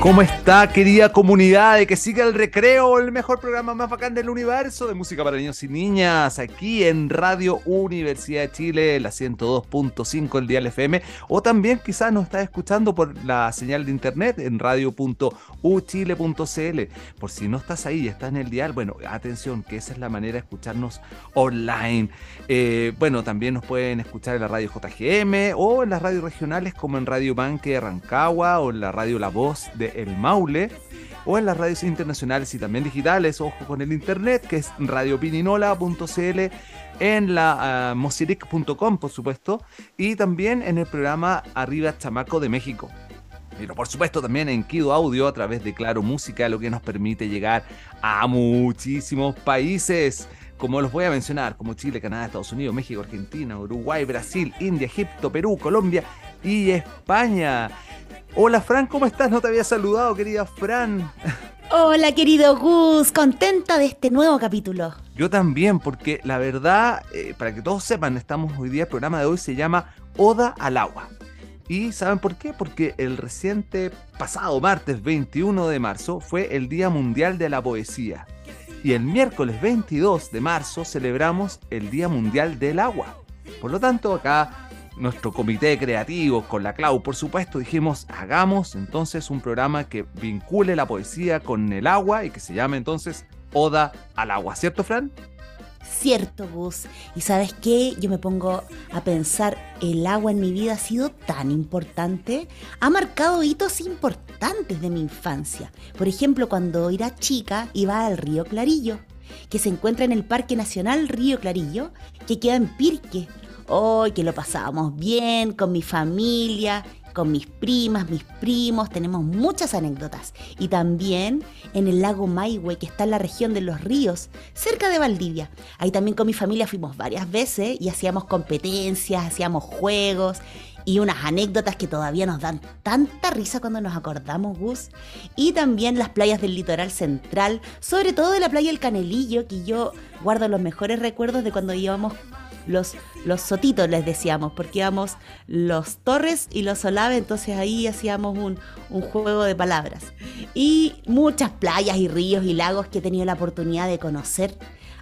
¿Cómo está, querida comunidad de que siga el recreo, el mejor programa más bacán del universo de música para niños y niñas, aquí en Radio Universidad de Chile, la 102.5 el Dial FM, o también quizás nos está escuchando por la señal de internet en radio.uchile.cl. Por si no estás ahí, estás en el dial, bueno, atención, que esa es la manera de escucharnos online. Eh, bueno, también nos pueden escuchar en la radio JGM o en las radios regionales como en Radio Banque de Rancagua o en la radio La Voz de El Maule o en las radios internacionales y también digitales, ojo con el internet, que es radiopininola.cl, en la uh, mosiric.com, por supuesto, y también en el programa Arriba Chamaco de México. Pero por supuesto también en Kido Audio a través de Claro Música, lo que nos permite llegar a muchísimos países como los voy a mencionar, como Chile, Canadá, Estados Unidos, México, Argentina, Uruguay, Brasil, India, Egipto, Perú, Colombia y España. Hola Fran, ¿cómo estás? No te había saludado, querida Fran. Hola querido Gus, contenta de este nuevo capítulo. Yo también, porque la verdad, eh, para que todos sepan, estamos hoy día, el programa de hoy se llama Oda al agua. ¿Y saben por qué? Porque el reciente pasado martes 21 de marzo fue el Día Mundial de la Poesía. Y el miércoles 22 de marzo celebramos el Día Mundial del Agua. Por lo tanto, acá nuestro comité creativo, con la Clau, por supuesto, dijimos, hagamos entonces un programa que vincule la poesía con el agua y que se llame entonces Oda al agua, ¿cierto, Fran? Cierto, Gus. Y sabes qué, yo me pongo a pensar, el agua en mi vida ha sido tan importante, ha marcado hitos importantes de mi infancia. Por ejemplo, cuando era chica iba al río Clarillo, que se encuentra en el Parque Nacional Río Clarillo, que queda en Pirque, hoy que lo pasábamos bien con mi familia, con mis primas, mis primos, tenemos muchas anécdotas. Y también en el lago Maihue, que está en la región de los ríos, cerca de Valdivia. Ahí también con mi familia fuimos varias veces y hacíamos competencias, hacíamos juegos y unas anécdotas que todavía nos dan tanta risa cuando nos acordamos, Gus. Y también las playas del litoral central, sobre todo de la playa del Canelillo, que yo guardo los mejores recuerdos de cuando íbamos los, los sotitos, les decíamos, porque íbamos los torres y los solaves, entonces ahí hacíamos un, un juego de palabras. Y muchas playas y ríos y lagos que he tenido la oportunidad de conocer.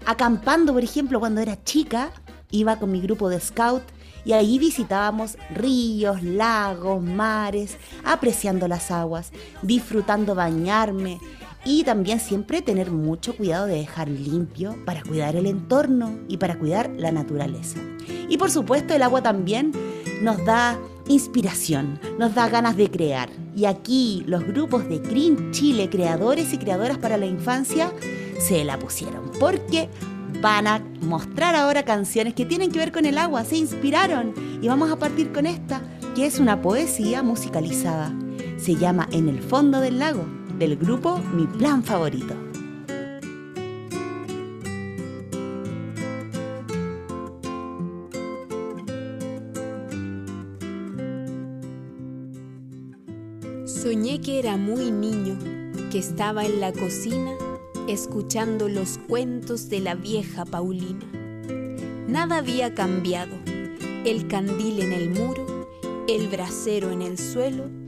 Acampando, por ejemplo, cuando era chica, iba con mi grupo de scout y ahí visitábamos ríos, lagos, mares, apreciando las aguas, disfrutando bañarme, y también siempre tener mucho cuidado de dejar limpio para cuidar el entorno y para cuidar la naturaleza. Y por supuesto el agua también nos da inspiración, nos da ganas de crear. Y aquí los grupos de Green Chile, creadores y creadoras para la infancia, se la pusieron porque van a mostrar ahora canciones que tienen que ver con el agua, se inspiraron y vamos a partir con esta, que es una poesía musicalizada. Se llama En el fondo del lago del grupo Mi Plan Favorito. Soñé que era muy niño, que estaba en la cocina escuchando los cuentos de la vieja Paulina. Nada había cambiado, el candil en el muro, el brasero en el suelo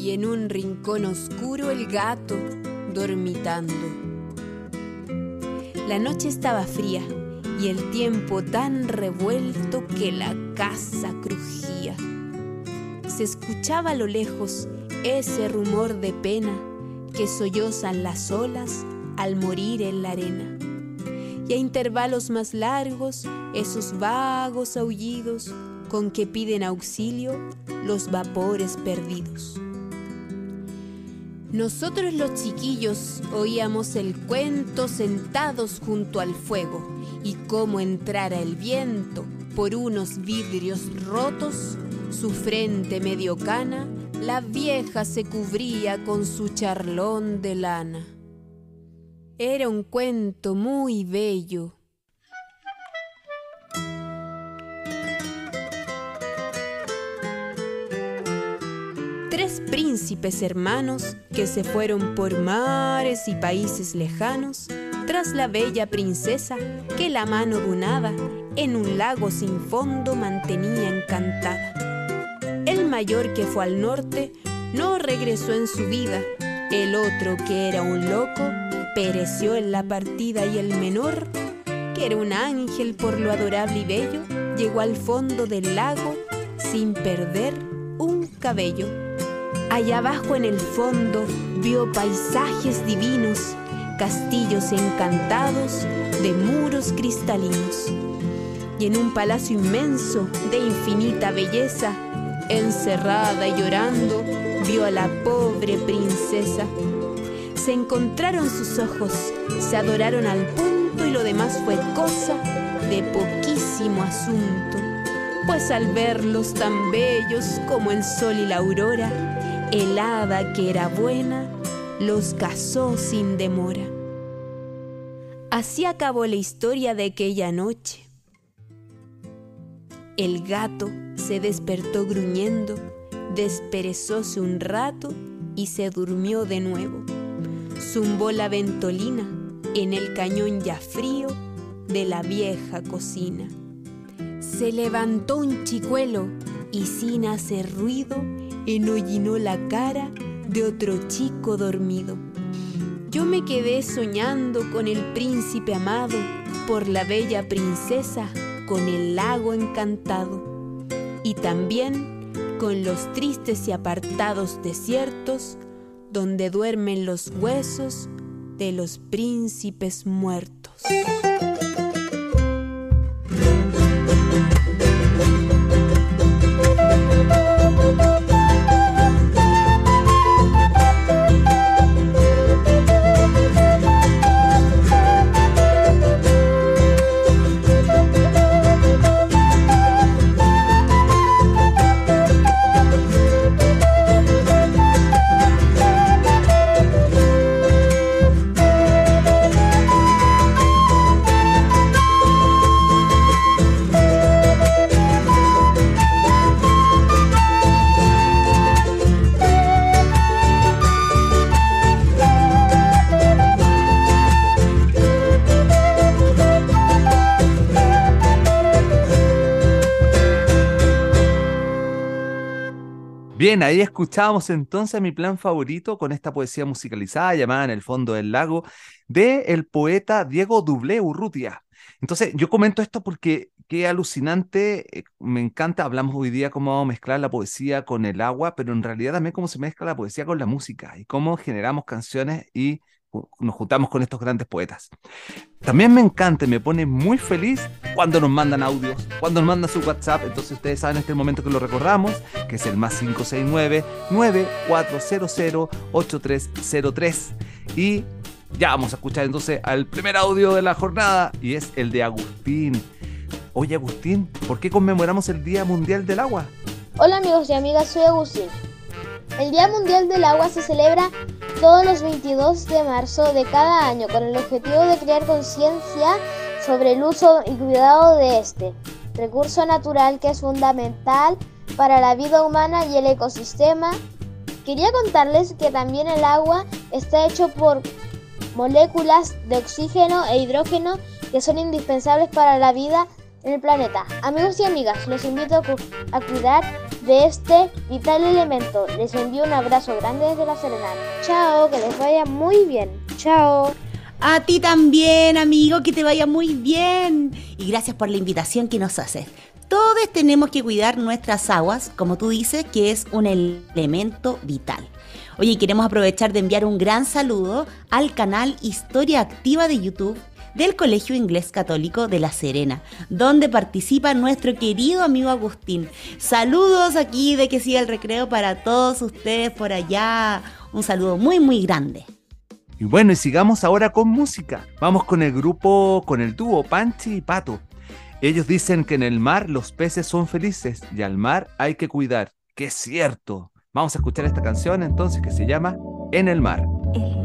y en un rincón oscuro el gato dormitando. La noche estaba fría y el tiempo tan revuelto que la casa crujía. Se escuchaba a lo lejos ese rumor de pena que sollozan las olas al morir en la arena. Y a intervalos más largos, esos vagos aullidos con que piden auxilio los vapores perdidos. Nosotros los chiquillos oíamos el cuento sentados junto al fuego y cómo entrara el viento por unos vidrios rotos, su frente medio cana, la vieja se cubría con su charlón de lana. Era un cuento muy bello. Príncipes hermanos que se fueron por mares y países lejanos tras la bella princesa que la mano dunada en un lago sin fondo mantenía encantada. El mayor que fue al norte no regresó en su vida, el otro que era un loco pereció en la partida y el menor, que era un ángel por lo adorable y bello, llegó al fondo del lago sin perder un cabello. Allá abajo en el fondo vio paisajes divinos, castillos encantados de muros cristalinos. Y en un palacio inmenso de infinita belleza, encerrada y llorando, vio a la pobre princesa. Se encontraron sus ojos, se adoraron al punto y lo demás fue cosa de poquísimo asunto. Pues al verlos tan bellos como el sol y la aurora, el hada que era buena los casó sin demora. Así acabó la historia de aquella noche. El gato se despertó gruñendo, desperezóse un rato y se durmió de nuevo. Zumbó la ventolina en el cañón ya frío de la vieja cocina. Se levantó un chicuelo y sin hacer ruido enhollinó la cara de otro chico dormido. Yo me quedé soñando con el príncipe amado, por la bella princesa, con el lago encantado, y también con los tristes y apartados desiertos, donde duermen los huesos de los príncipes muertos. Bien, ahí escuchábamos entonces mi plan favorito con esta poesía musicalizada llamada En el fondo del lago de el poeta Diego Dublé Urrutia. Entonces, yo comento esto porque qué alucinante, eh, me encanta, hablamos hoy día cómo vamos mezclar la poesía con el agua, pero en realidad también cómo se mezcla la poesía con la música y cómo generamos canciones y nos juntamos con estos grandes poetas. También me encanta y me pone muy feliz cuando nos mandan audios, cuando nos mandan su WhatsApp. Entonces ustedes saben este momento que lo recordamos, que es el más 569-9400-8303. Y ya vamos a escuchar entonces al primer audio de la jornada y es el de Agustín. Oye Agustín, ¿por qué conmemoramos el Día Mundial del Agua? Hola amigos y amigas, soy Agustín. El Día Mundial del Agua se celebra todos los 22 de marzo de cada año con el objetivo de crear conciencia sobre el uso y cuidado de este recurso natural que es fundamental para la vida humana y el ecosistema. Quería contarles que también el agua está hecho por moléculas de oxígeno e hidrógeno que son indispensables para la vida en el planeta. Amigos y amigas, los invito a, cuidar de este vital elemento. Les envío un abrazo grande desde La Serena. Chao, que les vaya muy bien. Chao. A ti también, amigo, que te vaya muy bien. Y gracias por la invitación que nos haces. Todos tenemos que cuidar nuestras aguas, como tú dices, que es un elemento vital. Oye, queremos aprovechar de enviar un gran saludo al canal Historia Activa de YouTube del Colegio Inglés Católico de La Serena, donde participa nuestro querido amigo Agustín. Saludos aquí de que siga el recreo para todos ustedes por allá. Un saludo muy, muy grande. Y bueno, y sigamos ahora con música. Vamos con el grupo, con el dúo Panchi y Pato. Ellos dicen que en el mar los peces son felices y al mar hay que cuidar. Que es cierto. Vamos a escuchar esta canción entonces que se llama En el mar. El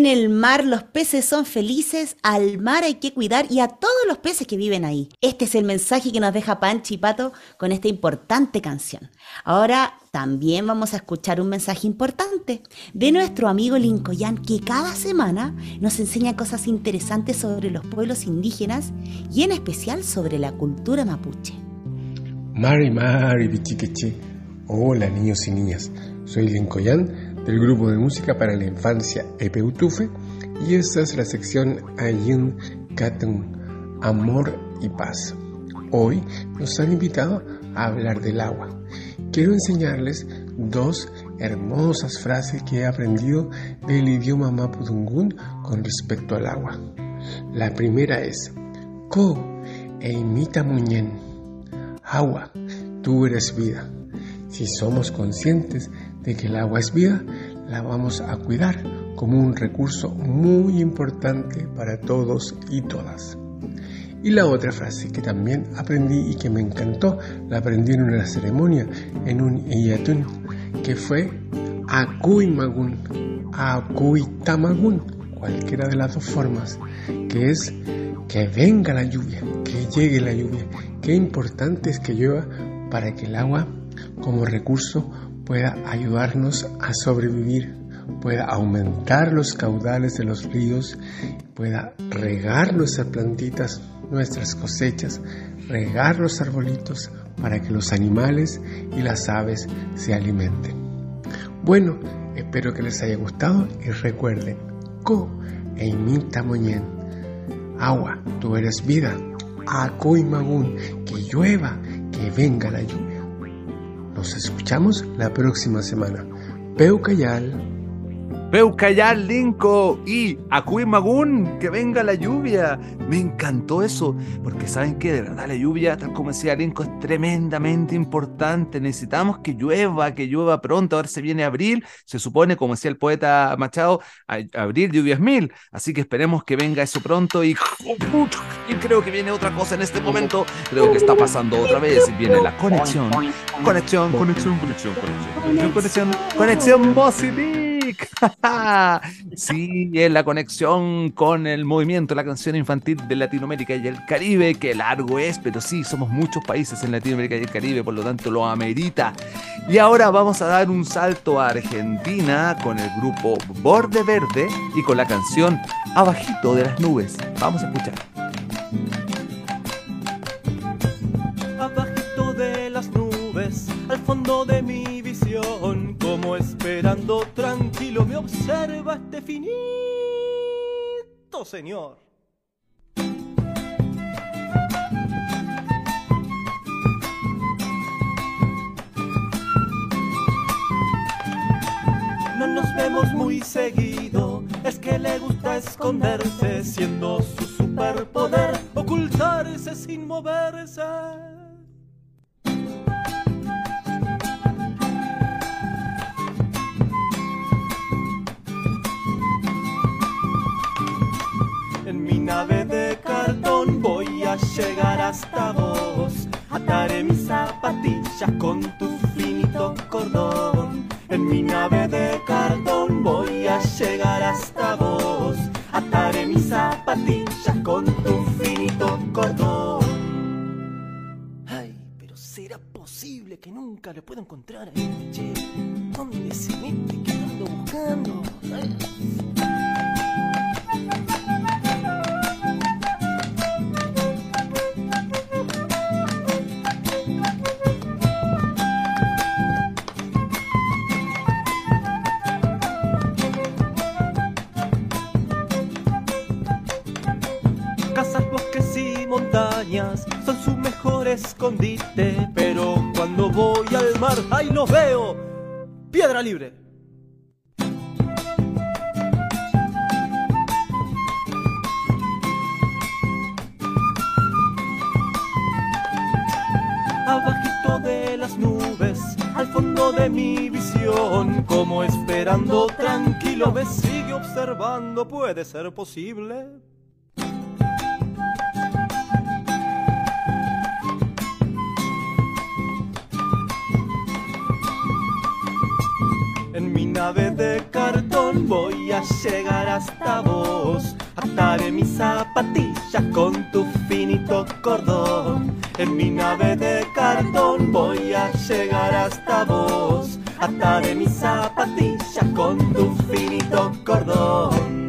En el mar los peces son felices, al mar hay que cuidar y a todos los peces que viven ahí. Este es el mensaje que nos deja Panchi y Pato con esta importante canción. Ahora también vamos a escuchar un mensaje importante de nuestro amigo Lincoln, que cada semana nos enseña cosas interesantes sobre los pueblos indígenas y en especial sobre la cultura mapuche. Mari Mari Bichiqueche. Hola niños y niñas, soy Lincoln del grupo de música para la infancia Epeutufe y esta es la sección Ayun Katun, Amor y Paz. Hoy nos han invitado a hablar del agua. Quiero enseñarles dos hermosas frases que he aprendido del idioma mapudungún con respecto al agua. La primera es Ko e imita muñen. Agua, tú eres vida. Si somos conscientes de que el agua es vida, la vamos a cuidar como un recurso muy importante para todos y todas. Y la otra frase que también aprendí y que me encantó, la aprendí en una ceremonia, en un iyatun, que fue Akui Magun, Akui Tamagun, cualquiera de las dos formas, que es que venga la lluvia, que llegue la lluvia. Qué importante es que llueva para que el agua como recurso pueda ayudarnos a sobrevivir, pueda aumentar los caudales de los ríos, pueda regar nuestras plantitas, nuestras cosechas, regar los arbolitos para que los animales y las aves se alimenten. Bueno, espero que les haya gustado y recuerden, co e imita moñen, agua, tú eres vida, aco y magún, que llueva, que venga la lluvia. Nos escuchamos la próxima semana. Peucayal. Peucayal, Linko y Magun, que venga la lluvia. Me encantó eso, porque saben que de verdad la lluvia, tal como decía Linko, es tremendamente importante. Necesitamos que llueva, que llueva pronto. Ahora se viene abril, se supone, como decía el poeta Machado, abril lluvias mil. Así que esperemos que venga eso pronto y, y creo que viene otra cosa en este momento. Creo que está pasando otra vez. Viene la conexión, conexión, conexión, conexión, conexión, conexión, conexión, conexión sí, es la conexión con el movimiento, la canción infantil de Latinoamérica y el Caribe, que largo es, pero sí, somos muchos países en Latinoamérica y el Caribe, por lo tanto lo amerita. Y ahora vamos a dar un salto a Argentina con el grupo Borde Verde y con la canción Abajito de las Nubes. Vamos a escuchar. Abajito de las nubes, al fondo de mi visión, esperando tranquilo me observa este finito señor. No nos vemos muy seguido, es que le gusta esconderse, siendo su superpoder ocultarse sin moverse. Con tu finito cordón. En mi nave de cartón voy a llegar hasta vos. Ataré mis zapatillas con tu finito cordón. Ay, pero será posible que nunca le pueda encontrar a este che. ¿Dónde se mete que ando buscando? Escondite, pero cuando voy al mar, ahí los veo, piedra libre. Abajito de las nubes al fondo de mi visión, como esperando tranquilo me sigue observando, puede ser posible. Nave de cartón voy a llegar hasta vos. Ataré mis zapatillas con tu finito cordón. En mi nave de cartón voy a llegar hasta vos. Ataré mis zapatillas con tu finito cordón.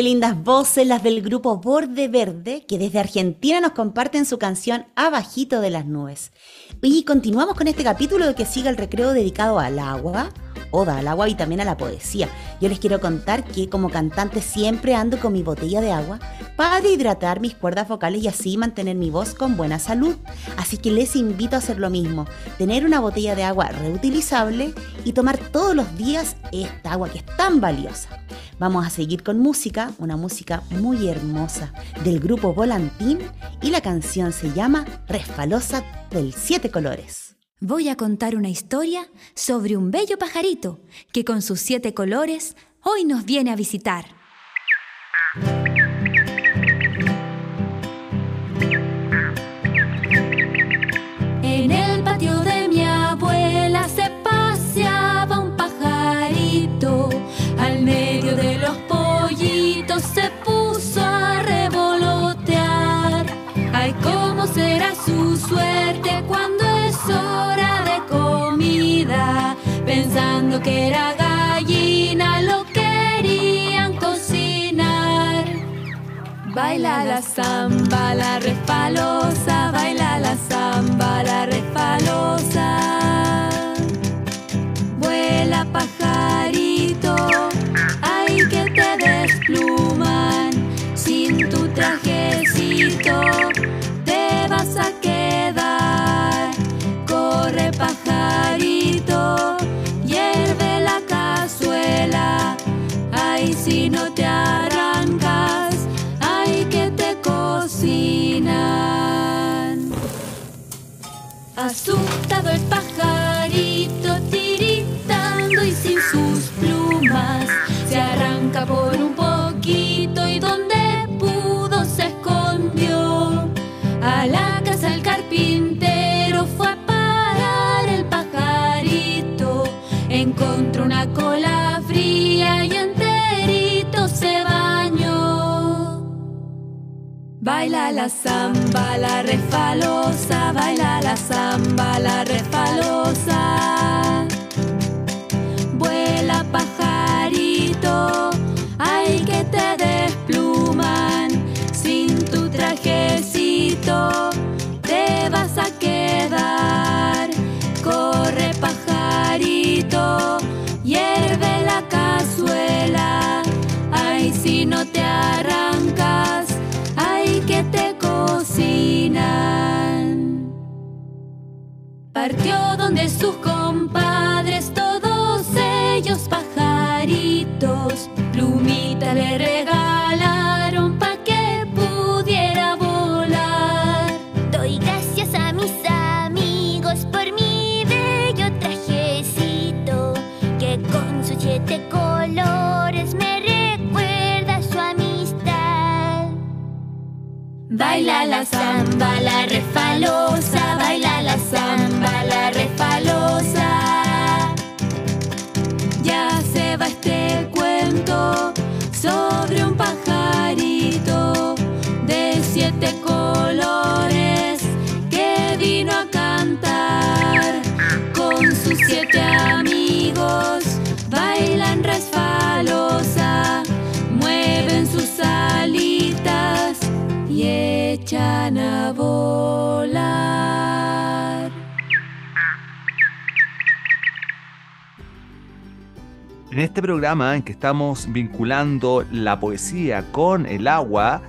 Qué lindas voces las del grupo Borde Verde, que desde Argentina nos comparten su canción Abajito de las Nubes. Y continuamos con este capítulo de que siga el recreo dedicado al agua, oda al agua y también a la poesía. Yo les quiero contar que como cantante siempre ando con mi botella de agua para hidratar mis cuerdas vocales y así mantener mi voz con buena salud. Así que les invito a hacer lo mismo, tener una botella de agua reutilizable y tomar todos los días esta agua que es tan valiosa. Vamos a seguir con música, una música muy hermosa del grupo Volantín y la canción se llama Resfalosa del Siete Colores voy a contar una historia sobre un bello pajarito que con sus siete colores hoy nos viene a visitar. La samba, la respalosa, Baila la samba, la refalosa, baila la samba, la refalosa. Partió donde sus compadres, todos ellos pajaritos, plumita le regalaron pa' que pudiera volar. Doy gracias a mis amigos por mi bello trajecito, que con sus siete colores me recuerda su amistad. Baila la samba, la refalosa, En este programa en que estamos vinculando la poesía con el agua,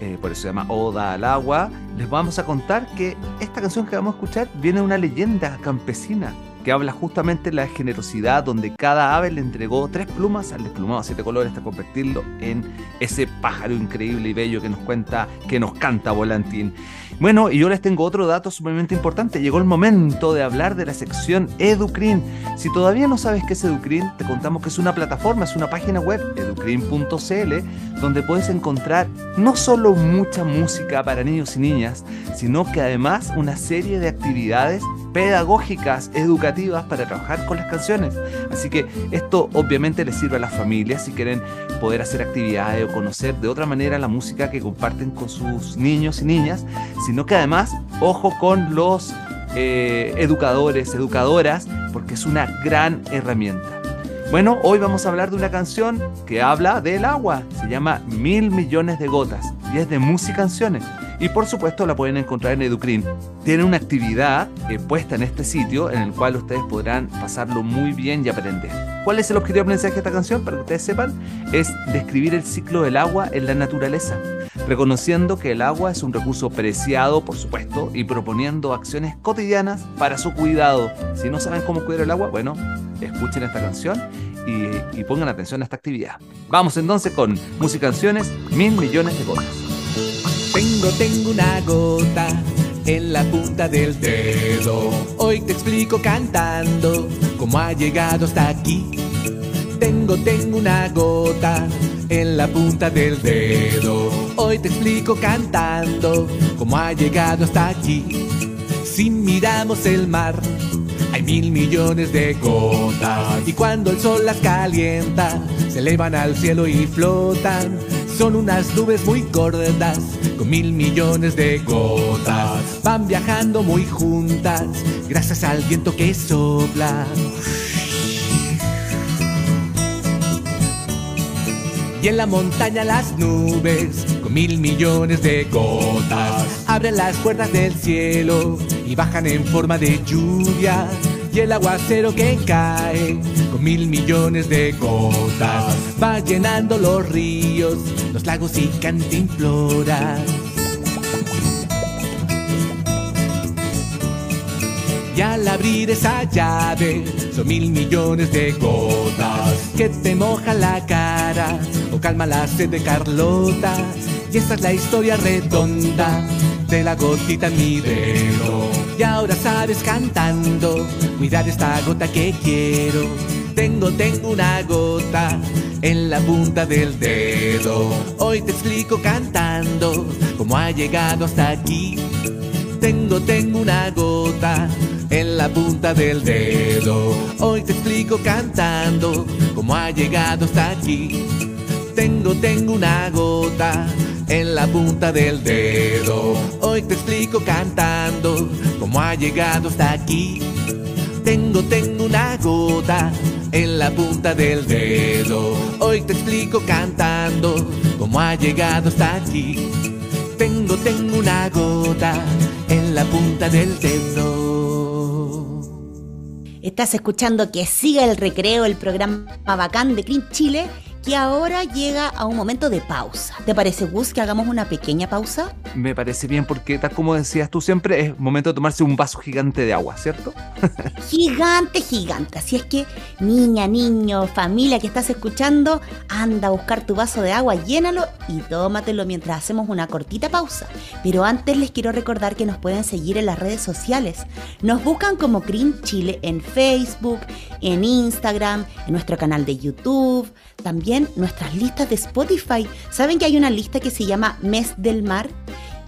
eh, por eso se llama Oda al agua, les vamos a contar que esta canción que vamos a escuchar viene de una leyenda campesina que habla justamente de la generosidad donde cada ave le entregó tres plumas al desplumado siete colores hasta convertirlo en ese pájaro increíble y bello que nos cuenta, que nos canta Volantín. Bueno, y yo les tengo otro dato sumamente importante. Llegó el momento de hablar de la sección Educrin. Si todavía no sabes qué es Educrin, te contamos que es una plataforma, es una página web, educrin.cl, donde puedes encontrar no solo mucha música para niños y niñas, sino que además una serie de actividades pedagógicas, educativas para trabajar con las canciones. Así que esto obviamente les sirve a las familias si quieren poder hacer actividades o conocer de otra manera la música que comparten con sus niños y niñas, sino que además, ojo con los eh, educadores, educadoras, porque es una gran herramienta. Bueno, hoy vamos a hablar de una canción que habla del agua, se llama Mil Millones de Gotas y es de música canciones. Y por supuesto la pueden encontrar en Educrin. Tiene una actividad eh, puesta en este sitio en el cual ustedes podrán pasarlo muy bien y aprender. ¿Cuál es el objetivo aprendizaje de esta canción? Para que ustedes sepan, es describir el ciclo del agua en la naturaleza, reconociendo que el agua es un recurso preciado, por supuesto, y proponiendo acciones cotidianas para su cuidado. Si no saben cómo cuidar el agua, bueno, escuchen esta canción y, pongan atención a esta actividad. Vamos entonces con Música Canciones, Mil Millones de Gotas. Tengo, tengo una gota en la punta del dedo. Hoy te explico cantando cómo ha llegado hasta aquí. Tengo, tengo una gota en la punta del dedo. Hoy te explico cantando cómo ha llegado hasta aquí. Si miramos el mar, hay mil millones de gotas. Y cuando el sol las calienta, se elevan al cielo y flotan. Son unas nubes muy gordas con mil millones de gotas. Van viajando muy juntas gracias al viento que sopla. Y en la montaña las nubes con mil millones de gotas abren las puertas del cielo y bajan en forma de lluvia. Y el aguacero que cae con mil millones de gotas va llenando los ríos, los lagos y cantinfloras. Y al abrir esa llave son mil millones de gotas que te mojan la cara o calma la sed de Carlota. Y esta es la historia redonda de la gotita en mi dedo. Y ahora sabes cantando, cuidar esta gota que quiero. Tengo, tengo una gota en la punta del dedo. Hoy te explico cantando cómo ha llegado hasta aquí. Tengo, tengo una gota en la punta del dedo. Hoy te explico cantando cómo ha llegado hasta aquí. Tengo, tengo una gota en la punta del dedo. Hoy te explico cantando cómo ha llegado hasta aquí. Tengo, tengo una gota en la punta del dedo. Hoy te explico cantando cómo ha llegado hasta aquí. Tengo, tengo una gota en la punta del dedo. Estás escuchando que siga el recreo, el programa bacán de Clean Chile, que ahora llega a un momento de pausa. ¿Te parece, Gus, que hagamos una pequeña pausa? Me parece bien porque, tal como decías tú siempre, es momento de tomarse un vaso gigante de agua, ¿cierto? Gigante, gigante. Así es que, niña, niño, familia que estás escuchando, anda a buscar tu vaso de agua, llénalo y tómatelo mientras hacemos una cortita pausa. Pero antes les quiero recordar que nos pueden seguir en las redes sociales. Nos buscan como Green Chile en Facebook, en Instagram, en nuestro canal de YouTube, también nuestras listas de Spotify. ¿Saben que hay una lista que se llama Mes del Mar?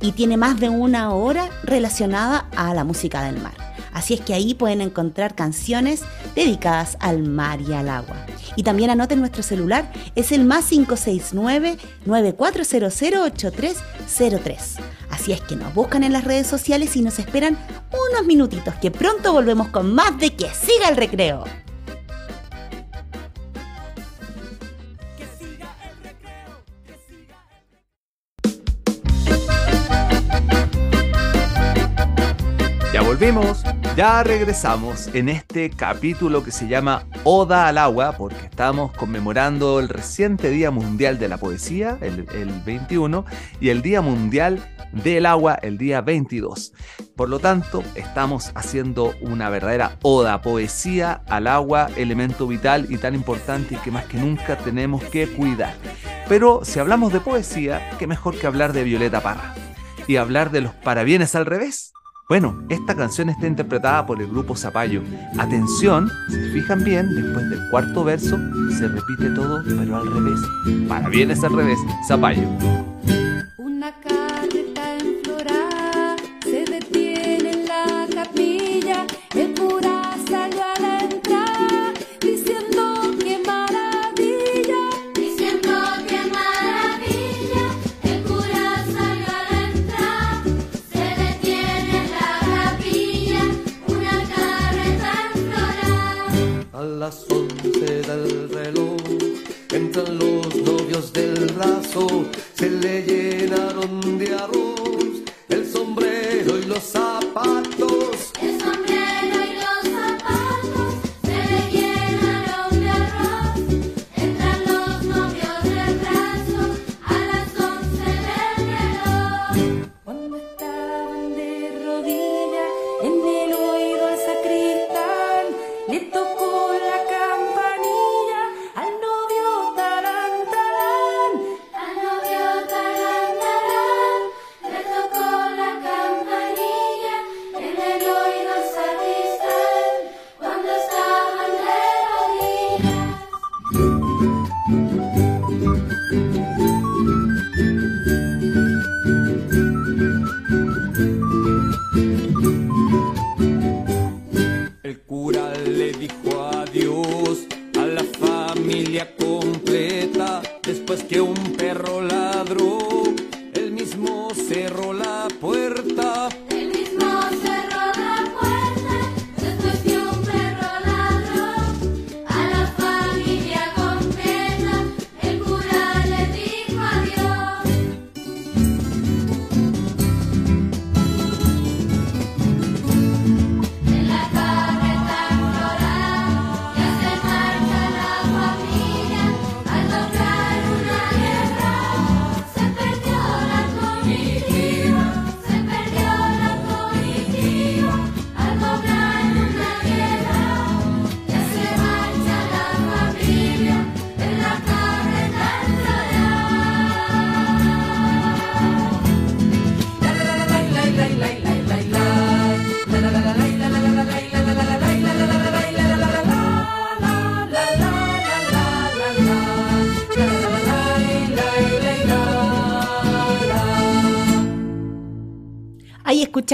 y tiene más de una hora relacionada a la música del mar. Así es que ahí pueden encontrar canciones dedicadas al mar y al agua. Y también anoten nuestro celular, es el más 569-9400-8303. Así es que nos buscan en las redes sociales y nos esperan unos minutitos, que pronto volvemos con más de que siga el recreo. Ya volvimos, ya regresamos en este capítulo que se llama Oda al agua, porque estamos conmemorando el reciente Día Mundial de la Poesía, el, el 21, y el Día Mundial del Agua, el día 22. Por lo tanto, estamos haciendo una verdadera oda, poesía al agua, elemento vital y tan importante y que más que nunca tenemos que cuidar. Pero si hablamos de poesía, qué mejor que hablar de Violeta Parra y hablar de los parabienes al revés. Bueno, esta canción está interpretada por el grupo Zapallo. Atención, si se fijan bien, después del cuarto verso se repite todo, pero al revés. Parabienes al revés, Zapallo. Una carreta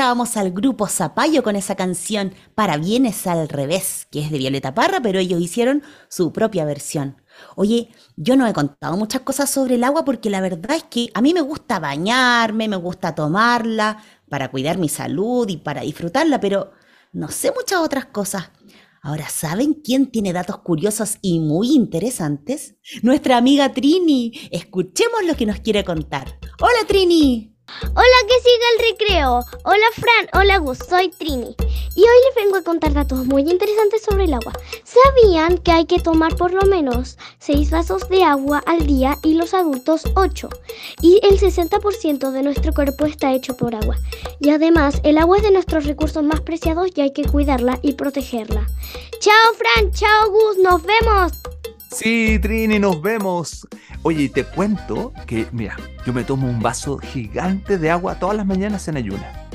escuchábamos al grupo Zapallo con esa canción Para bienes al revés, que es de Violeta Parra, pero ellos hicieron su propia versión. Oye, yo no he contado muchas cosas sobre el agua porque la verdad es que a mí me gusta bañarme, me gusta tomarla para cuidar mi salud y para disfrutarla, pero no sé muchas otras cosas. Ahora, ¿saben quién tiene datos curiosos y muy interesantes? Nuestra amiga Trini. Escuchemos lo que nos quiere contar. Hola Trini. Hola, que siga el recreo. Hola, Fran. Hola, Gus. Soy Trini. Y hoy les vengo a contar datos muy interesantes sobre el agua. ¿Sabían que hay que tomar por lo menos 6 vasos de agua al día y los adultos 8? Y el 60% de nuestro cuerpo está hecho por agua. Y además, el agua es de nuestros recursos más preciados y hay que cuidarla y protegerla. Chao, Fran. Chao, Gus. Nos vemos. Sí, Trini, nos vemos. Oye, y te cuento que, mira, yo me tomo un vaso gigante de agua todas las mañanas en ayuna.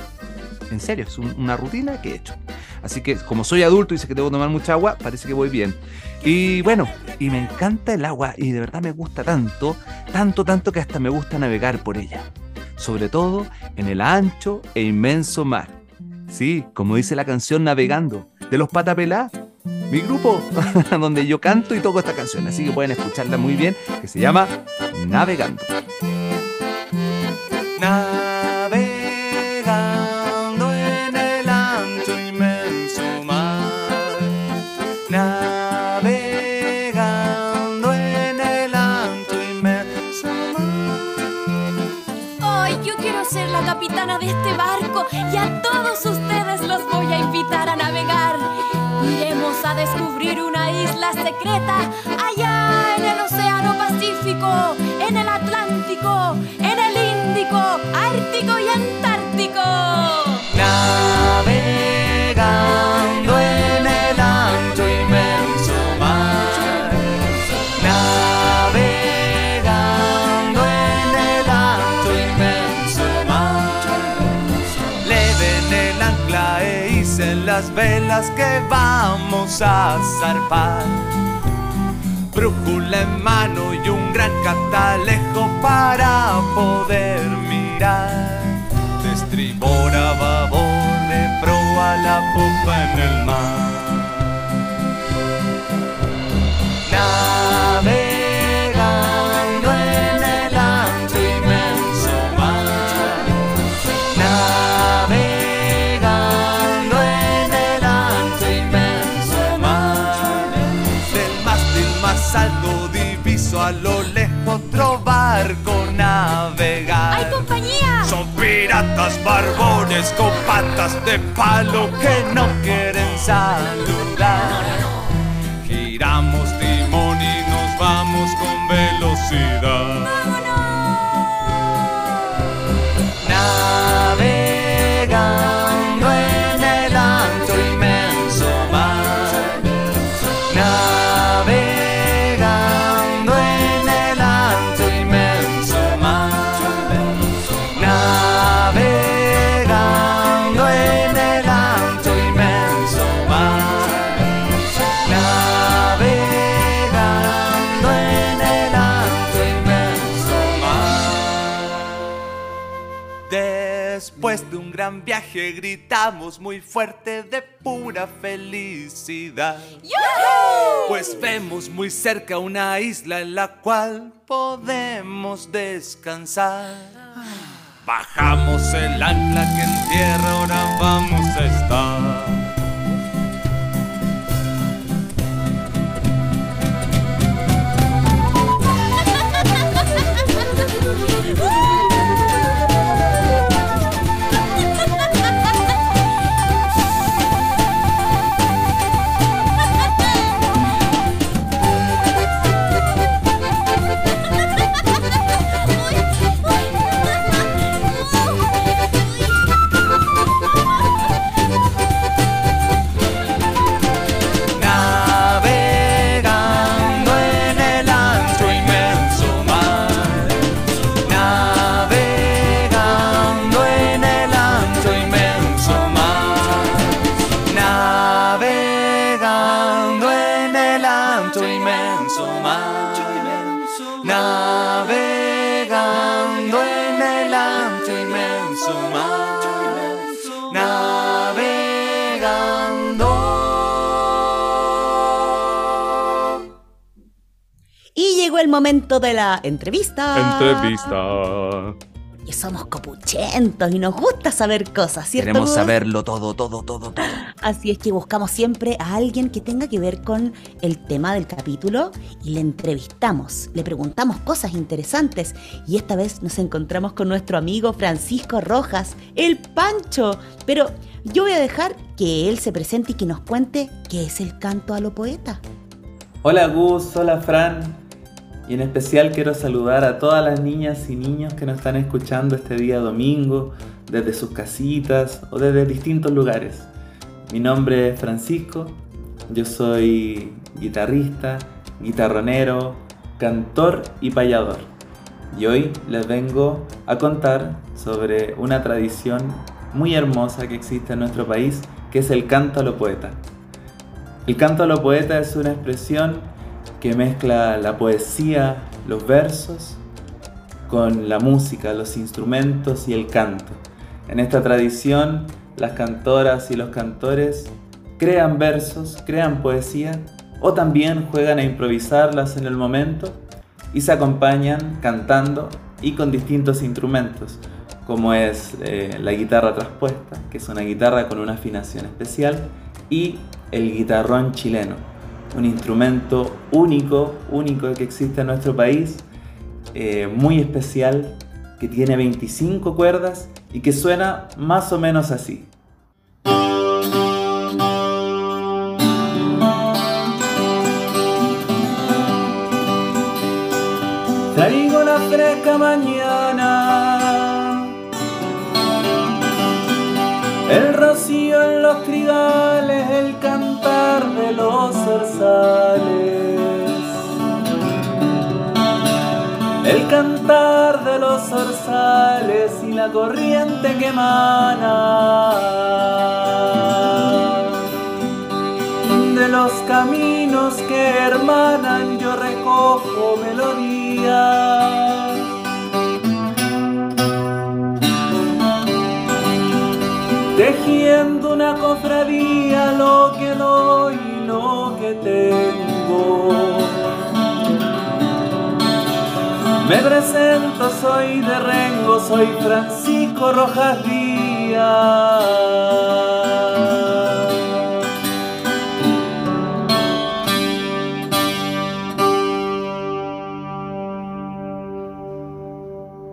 En serio, es un- una rutina que he hecho. Así que como soy adulto y sé que debo tomar mucha agua, parece que voy bien. Y bueno, y me encanta el agua y de verdad me gusta tanto, tanto, tanto que hasta me gusta navegar por ella. Sobre todo en el ancho e inmenso mar. Sí, como dice la canción Navegando, de los Patapelá, mi grupo, donde yo canto y toco esta canción. Así que pueden escucharla muy bien, que se llama Navegando. Allá en el Océano Pacífico, en el Atlántico, en el Índico, Ártico y Antártico. Navegando en el ancho inmenso mar. Navegando en el ancho inmenso mar. Leven el ancla e hicen las velas que vamos a zarpar. Brújula en mano y un gran catalejo para poder mirar. De estribor a babor, de proa la popa en el mar. A lo lejos otro barco navegar. ¡Hay compañía! Son piratas barbones con patas de palo que no quieren saludar. Viaje gritamos muy fuerte de pura felicidad. Pues vemos muy cerca una isla en la cual podemos descansar. Bajamos el ancla que en tierra ahora vamos a estar. Navegando en el ancho inmenso mar. Navegando. Y llegó el momento de la entrevista. Entrevista. Que somos copuchentos y nos gusta saber cosas, ¿cierto? Queremos saberlo todo, todo, todo, todo. Así es que buscamos siempre a alguien que tenga que ver con el tema del capítulo y le entrevistamos, le preguntamos cosas interesantes y esta vez nos encontramos con nuestro amigo Francisco Rojas, el Pancho. Pero yo voy a dejar que él se presente y que nos cuente qué es el canto a lo poeta. Hola Gus, hola Fran. Y en especial quiero saludar a todas las niñas y niños que nos están escuchando este día domingo, desde sus casitas o desde distintos lugares. Mi nombre es Francisco, yo soy guitarrista, guitarronero, cantor y payador. Y hoy les vengo a contar sobre una tradición muy hermosa que existe en nuestro país, que es el canto a lo poeta. El canto a lo poeta es una expresión que mezcla la poesía, los versos, con la música, los instrumentos y el canto. En esta tradición, las cantoras y los cantores crean versos, crean poesía o también juegan a improvisarlas en el momento y se acompañan cantando y con distintos instrumentos, como es eh, la guitarra traspuesta, que es una guitarra con una afinación especial, y el guitarrón chileno, un instrumento único, único que existe en nuestro país, eh, muy especial que tiene 25 cuerdas y que suena más o menos así. Traigo la fresca mañana, el rocío en los trigales, el cantar de los zarzales. El cantar de los zarzales y la corriente que emana de los caminos que hermanan yo recojo melodía. Tejiendo una cofradía lo que doy y lo que tengo. Me presento, soy de Rengo, soy Francisco Rojas Díaz.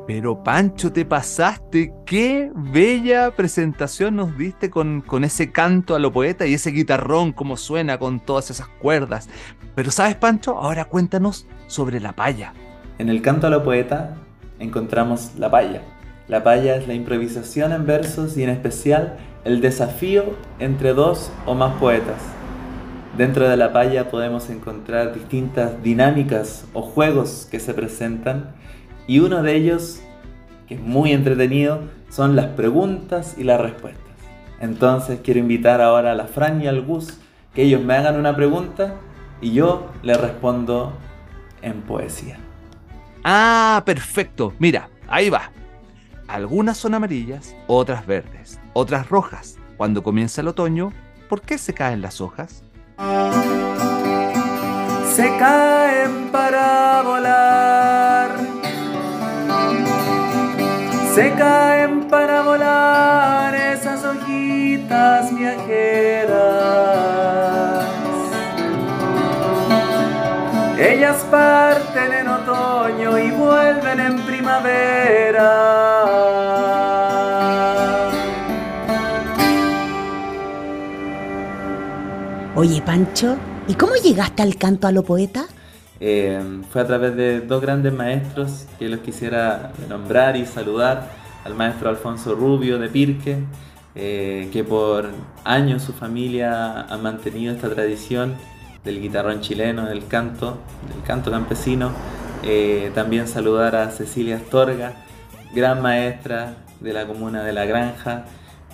Pero Pancho, te pasaste. Qué bella presentación nos diste con, con ese canto a lo poeta y ese guitarrón, cómo suena con todas esas cuerdas. Pero ¿sabes, Pancho? Ahora cuéntanos sobre la paya. En el canto a lo poeta encontramos la paya. La paya es la improvisación en versos y en especial el desafío entre dos o más poetas. Dentro de la paya podemos encontrar distintas dinámicas o juegos que se presentan y uno de ellos, que es muy entretenido, son las preguntas y las respuestas. Entonces quiero invitar ahora a la Fran y al Gus que ellos me hagan una pregunta y yo le respondo en poesía. Ah, perfecto. Mira, ahí va. Algunas son amarillas, otras verdes, otras rojas. Cuando comienza el otoño, ¿por qué se caen las hojas? Se caen para volar. Se caen para volar esas hojitas viajeras. Ellas y vuelven en primavera. Oye, Pancho, ¿y cómo llegaste al canto a lo poeta? Eh, fue a través de dos grandes maestros que los quisiera nombrar y saludar. Al maestro Alfonso Rubio de Pirque, eh, que por años su familia ha mantenido esta tradición del guitarrón chileno, del canto, del canto campesino. Eh, también saludar a Cecilia Astorga, gran maestra de la comuna de La Granja,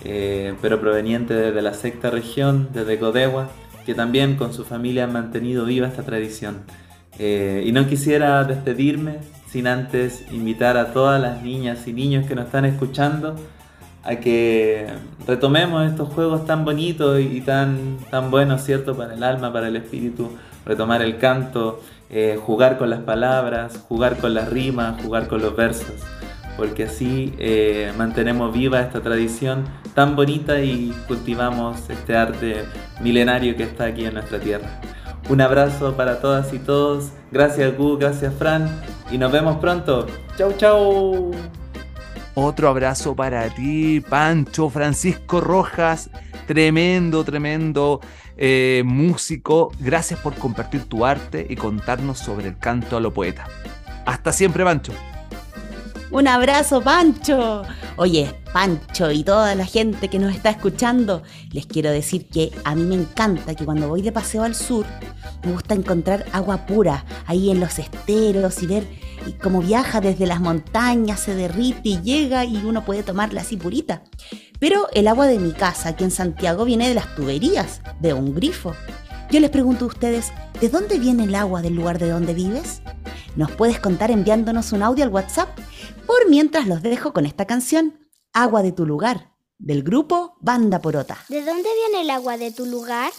eh, pero proveniente desde la sexta región, desde Codegua, que también con su familia han mantenido viva esta tradición. Eh, y no quisiera despedirme sin antes invitar a todas las niñas y niños que nos están escuchando a que retomemos estos juegos tan bonitos y tan, tan buenos, ¿cierto? Para el alma, para el espíritu, retomar el canto, eh, jugar con las palabras, jugar con las rimas, jugar con los versos, porque así eh, mantenemos viva esta tradición tan bonita y cultivamos este arte milenario que está aquí en nuestra tierra. Un abrazo para todas y todos. Gracias Gu, gracias Fran y nos vemos pronto. Chau, chau. Otro abrazo para ti, Pancho Francisco Rojas. Tremendo, tremendo eh, músico. Gracias por compartir tu arte y contarnos sobre el canto a lo poeta. Hasta siempre, Pancho. Un abrazo, Pancho. Oye, Pancho y toda la gente que nos está escuchando, les quiero decir que a mí me encanta que cuando voy de paseo al sur, me gusta encontrar agua pura ahí en los esteros y ver cómo viaja desde las montañas, se derrite y llega y uno puede tomarla así purita. Pero el agua de mi casa aquí en Santiago viene de las tuberías, de un grifo. Yo les pregunto a ustedes, ¿de dónde viene el agua del lugar de donde vives? Nos puedes contar enviándonos un audio al WhatsApp. Por mientras los dejo con esta canción, Agua de tu lugar, del grupo Banda Porota. ¿De dónde viene el agua de tu lugar?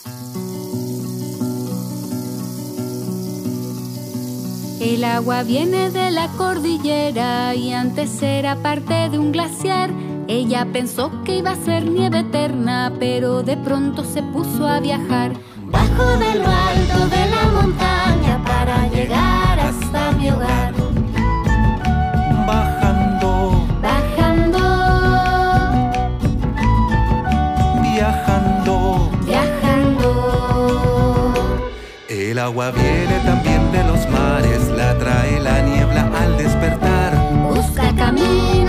El agua viene de la cordillera y antes era parte de un glaciar. Ella pensó que iba a ser nieve eterna, pero de pronto se puso a viajar. Bajo de lo alto de la montaña para llegar hasta mi hogar. Agua viene también de los mares, la trae la niebla al despertar. Busca caminos entre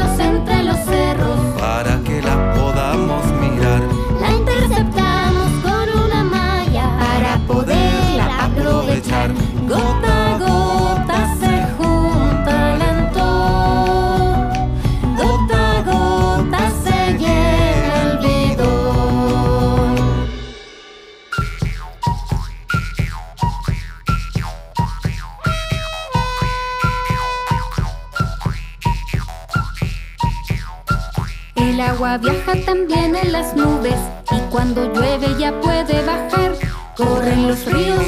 nubes y cuando llueve ya puede bajar. Corren los ríos,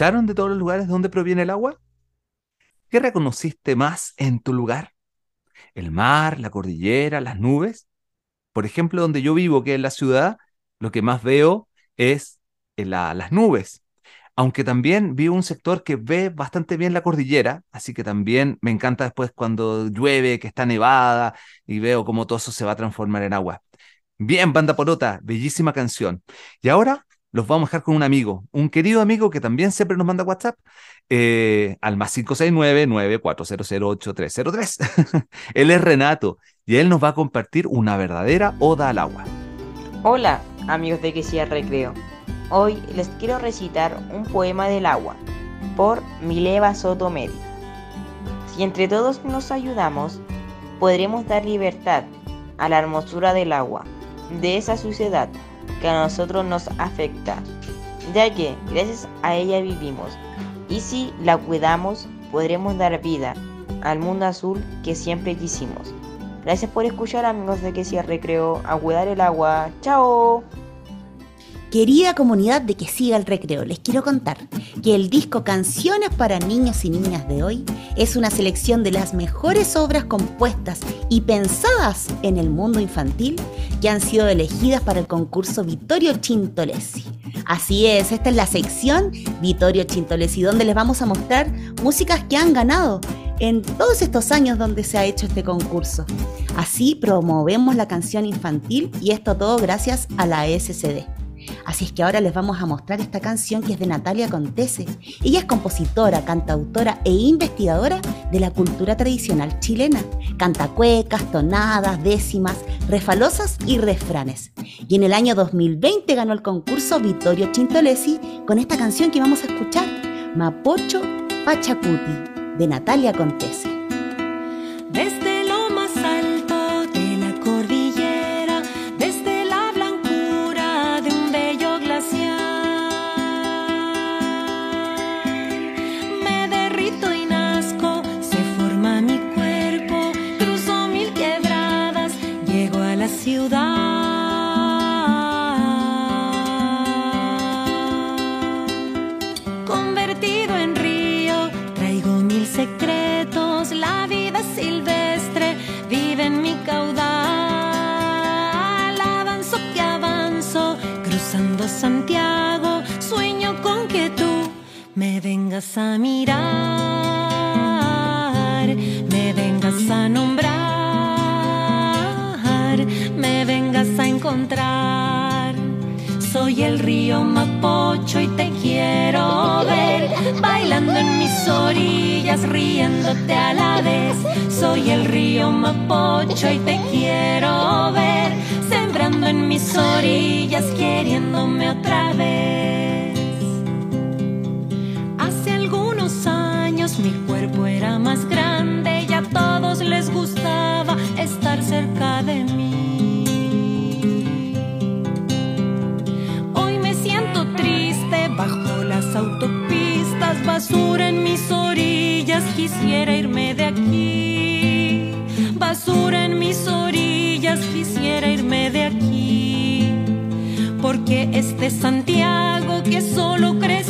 escucharon de todos los lugares de donde proviene el agua? ¿Qué reconociste más en tu lugar? ¿El mar, la cordillera, las nubes? Por ejemplo, donde yo vivo, que es la ciudad, lo que más veo es eh, la- las nubes. Aunque también vivo un sector que ve bastante bien la cordillera, así que también me encanta después cuando llueve, que está nevada y veo cómo todo eso se va a transformar en agua. Bien, Banda Porota, bellísima canción. Y ahora los vamos a dejar con un amigo, un querido amigo que también siempre nos manda WhatsApp eh, al más 569-94008303. él es Renato y él nos va a compartir una verdadera oda al agua. Hola, amigos de Que sea Recreo. Hoy les quiero recitar un poema del agua por Mileva Soto Medi. Si entre todos nos ayudamos, podremos dar libertad a la hermosura del agua, de esa suciedad que a nosotros nos afecta, ya que gracias a ella vivimos. Y si la cuidamos, podremos dar vida al mundo azul que siempre quisimos. Gracias por escuchar amigos de Que sea Recreo, a cuidar el agua. ¡Chao! Querida comunidad de que siga el recreo, les quiero contar que el disco Canciones para Niños y Niñas de hoy es una selección de las mejores obras compuestas y pensadas en el mundo infantil que han sido elegidas para el concurso Vittorio Chintolesi. Así es, esta es la sección Vittorio Chintolesi, donde les vamos a mostrar músicas que han ganado en todos estos años donde se ha hecho este concurso. Así promovemos la canción infantil y esto todo gracias a la SCD. Así es que ahora les vamos a mostrar esta canción que es de Natalia Contese. Ella es compositora, cantautora e investigadora de la cultura tradicional chilena. Canta cuecas, tonadas, décimas, refalosas y refranes. Y en el año 2020 ganó el concurso Vittorio Chintolesi con esta canción que vamos a escuchar, Mapocho Pachacuti, de Natalia Contese. Santiago, sueño con que tú me vengas a mirar, me vengas a nombrar, me vengas a encontrar. Soy el río Mapocho y te quiero ver bailando en mis orillas, riéndote a la vez. Soy el río Mapocho y te quiero ver en mis orillas, queriéndome otra vez. Hace algunos años mi cuerpo era más grande y a todos les gustaba estar cerca de mí. Hoy me siento triste bajo las autopistas, basura en mis orillas, quisiera irme de aquí. Porque este Santiago que solo crece,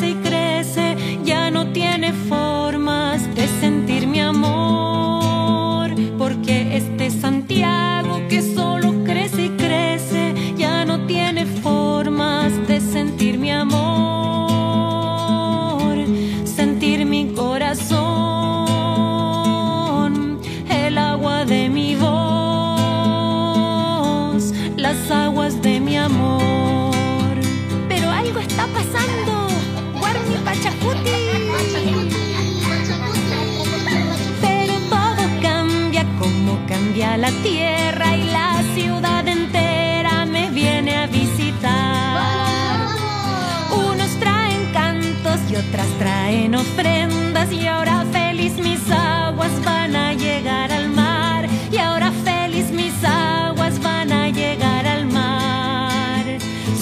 otras traen ofrendas y ahora feliz mis aguas van a llegar al mar y ahora feliz mis aguas van a llegar al mar.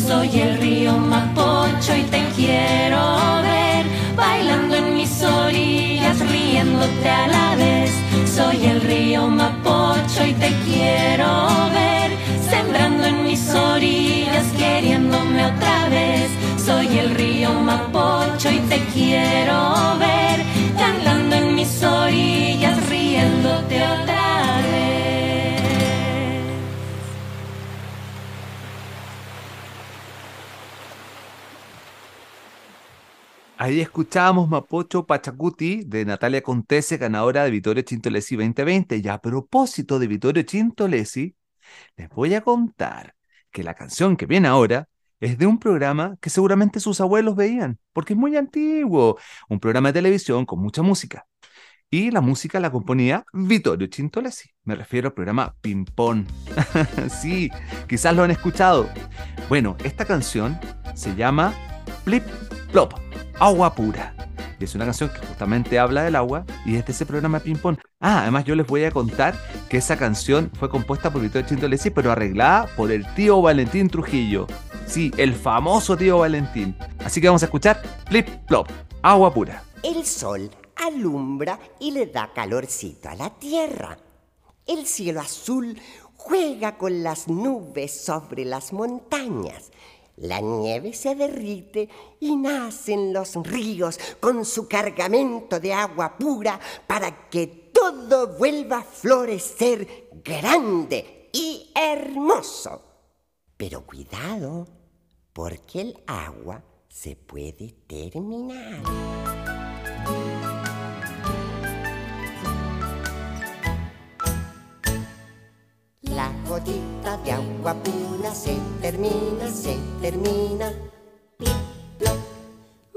Soy el río Mapocho y te quiero ver bailando en mis orillas riéndote a la vez. Soy el río Mapocho y te quiero ver sembrando en mis orillas queriéndome otra vez. Soy el río te quiero ver, cantando en mis orillas, riéndote otra vez. Ahí escuchábamos Mapocho Pachacuti de Natalia Contese, ganadora de Vittorio Chintolesi 2020. Y a propósito de Vittorio Chintolesi, les voy a contar que la canción que viene ahora es de un programa que seguramente sus abuelos veían, porque es muy antiguo, un programa de televisión con mucha música. Y la música la componía Vittorio Chintolesi. Me refiero al programa Ping Pong. sí, quizás lo han escuchado. Bueno, esta canción se llama Flip Plop, Agua Pura. Es una canción que justamente habla del agua y es de ese programa Ping Pong. Ah, además yo les voy a contar que esa canción fue compuesta por Vittorio Chintolesi, pero arreglada por el tío Valentín Trujillo. Sí, el famoso tío Valentín. Así que vamos a escuchar Flip Plop, Agua Pura. El sol alumbra y le da calorcito a la tierra. El cielo azul juega con las nubes sobre las montañas. La nieve se derrite y nacen los ríos con su cargamento de agua pura para que todo vuelva a florecer grande y hermoso. Pero cuidado, porque el agua se puede terminar. Gotita de agua pura se termina, se termina.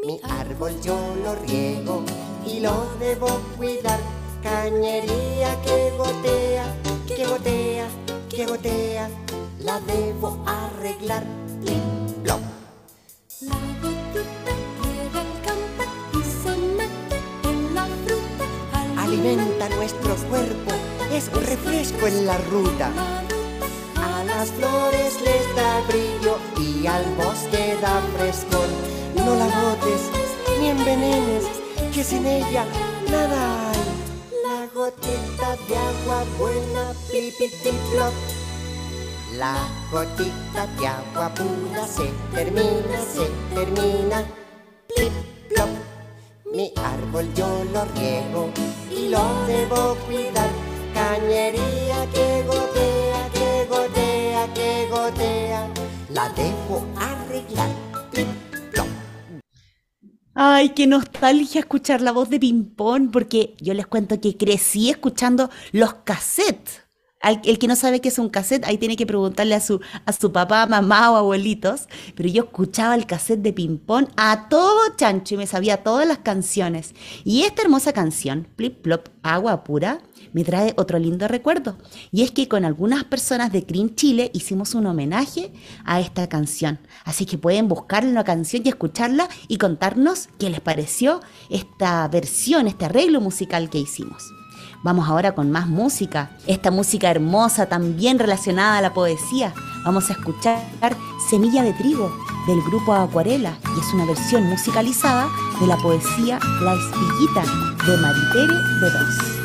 Mi árbol yo lo riego y lo debo cuidar. Cañería que gotea, que gotea, que gotea, la debo arreglar. Plop. La gotita llega al campo y se mete en la fruta. Alimenta nuestro cuerpo, es un refresco en la ruta. Las flores les da brillo y al bosque da frescor. No la botes ni envenenes, que sin ella nada hay. La gotita de agua buena, plop. La gotita de agua pura se termina, se termina. Plip, plop. Mi árbol yo lo riego y lo debo cuidar. Cañería que gotea, la debo arreglar. Ay, qué nostalgia escuchar la voz de Pimpón, porque yo les cuento que crecí escuchando los cassettes. El que no sabe qué es un cassette, ahí tiene que preguntarle a su, a su papá, mamá o abuelitos. Pero yo escuchaba el cassette de Pimpón a todo chancho y me sabía todas las canciones. Y esta hermosa canción, Plip Plop, Agua Pura, me trae otro lindo recuerdo. Y es que con algunas personas de Green Chile hicimos un homenaje a esta canción. Así que pueden buscar la canción y escucharla y contarnos qué les pareció esta versión, este arreglo musical que hicimos. Vamos ahora con más música, esta música hermosa también relacionada a la poesía. Vamos a escuchar Semilla de Trigo del grupo Acuarela y es una versión musicalizada de la poesía La Espiguita de Maritere Bedós. Semilla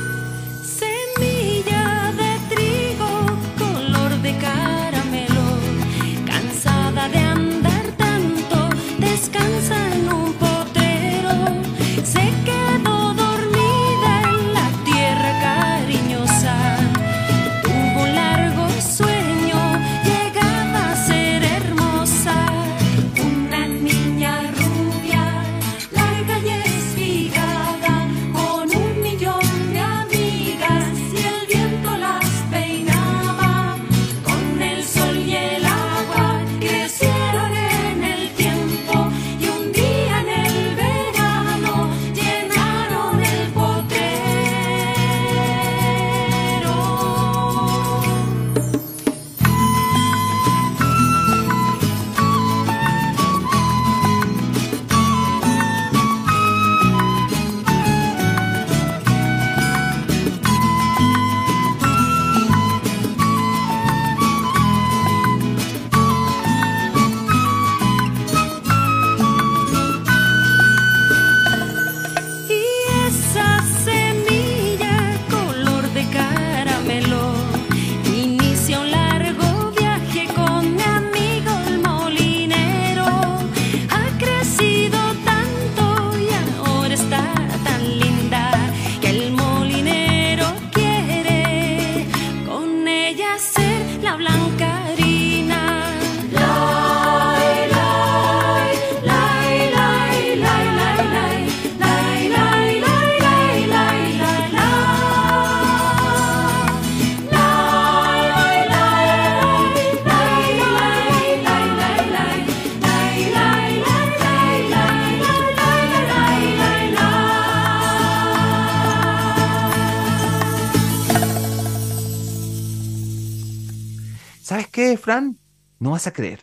vas a creer.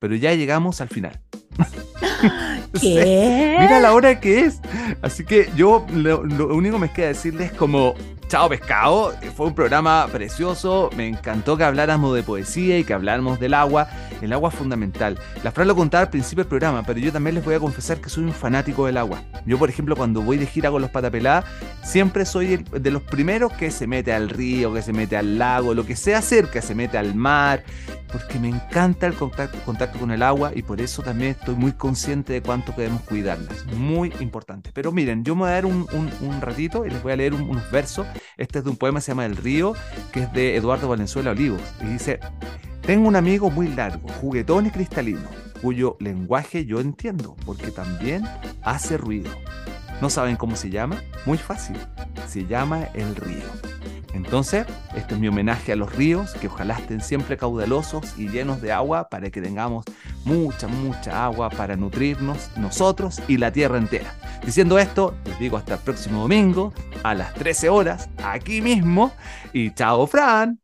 Pero ya llegamos al final. ¿Qué? Mira la hora que es. Así que yo lo, lo único que me queda decirles es como, chao pescado, fue un programa precioso, me encantó que habláramos de poesía y que habláramos del agua. El agua es fundamental. La Fran lo contaba al principio del programa, pero yo también les voy a confesar que soy un fanático del agua. Yo, por ejemplo, cuando voy de gira con los patapeladas, siempre soy el- de los primeros que se mete al río, que se mete al lago, lo que sea cerca, se mete al mar, porque me encanta el contacto, con el agua y por eso también estoy muy consciente de cuánto debemos cuidarla. Es muy importante. Pero miren, yo me voy a dar un, ratito y les voy a leer un- unos versos. Este es de un poema que se llama El río, que es de Eduardo Valenzuela Olivos. Y dice, tengo un amigo muy largo, juguetón y cristalino, cuyo lenguaje yo entiendo, porque también hace ruido. ¿No saben cómo se llama? Muy fácil. Se llama el río. Entonces, este es mi homenaje a los ríos, que ojalá estén siempre caudalosos y llenos de agua para que tengamos mucha, mucha agua para nutrirnos nosotros y la tierra entera. Diciendo esto, les digo hasta el próximo domingo a las 13 horas, aquí mismo, y chao Fran.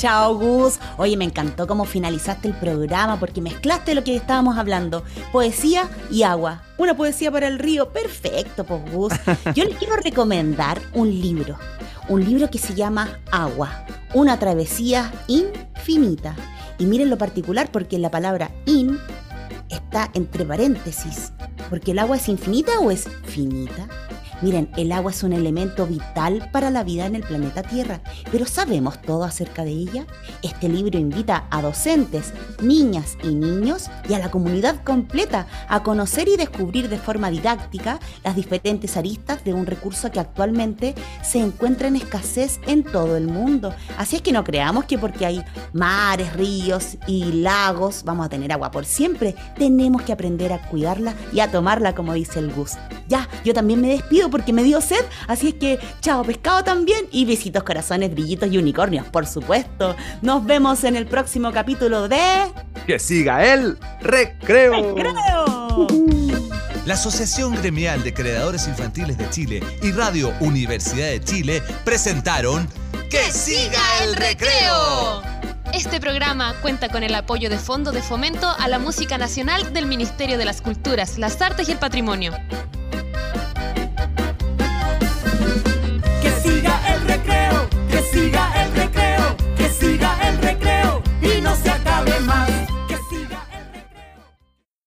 Chao, Gus. Oye, me encantó cómo finalizaste el programa porque mezclaste lo que estábamos hablando: poesía y agua. Una poesía para el río. Perfecto, pues, Gus. Yo les quiero recomendar un libro. Un libro que se llama Agua. Una travesía infinita. Y miren lo particular porque la palabra in está entre paréntesis. Porque el agua es infinita o es finita. Miren, el agua es un elemento vital para la vida en el planeta Tierra, pero ¿sabemos todo acerca de ella? Este libro invita a docentes, niñas y niños y a la comunidad completa a conocer y descubrir de forma didáctica las diferentes aristas de un recurso que actualmente se encuentra en escasez en todo el mundo. Así es que no creamos que porque hay mares, ríos y lagos vamos a tener agua por siempre. Tenemos que aprender a cuidarla y a tomarla como dice el Gus. Ya, yo también me despido porque me dio sed, así es que chao pescado también y besitos corazones, brillitos y unicornios, por supuesto. Nos vemos en el próximo capítulo de... Que siga el recreo. ¡Recreo! La Asociación Gremial de Creadores Infantiles de Chile y Radio Universidad de Chile presentaron ¡Que siga el recreo! Este programa cuenta con el apoyo de Fondo de Fomento a la Música Nacional del Ministerio de las Culturas, las Artes y el Patrimonio. siga el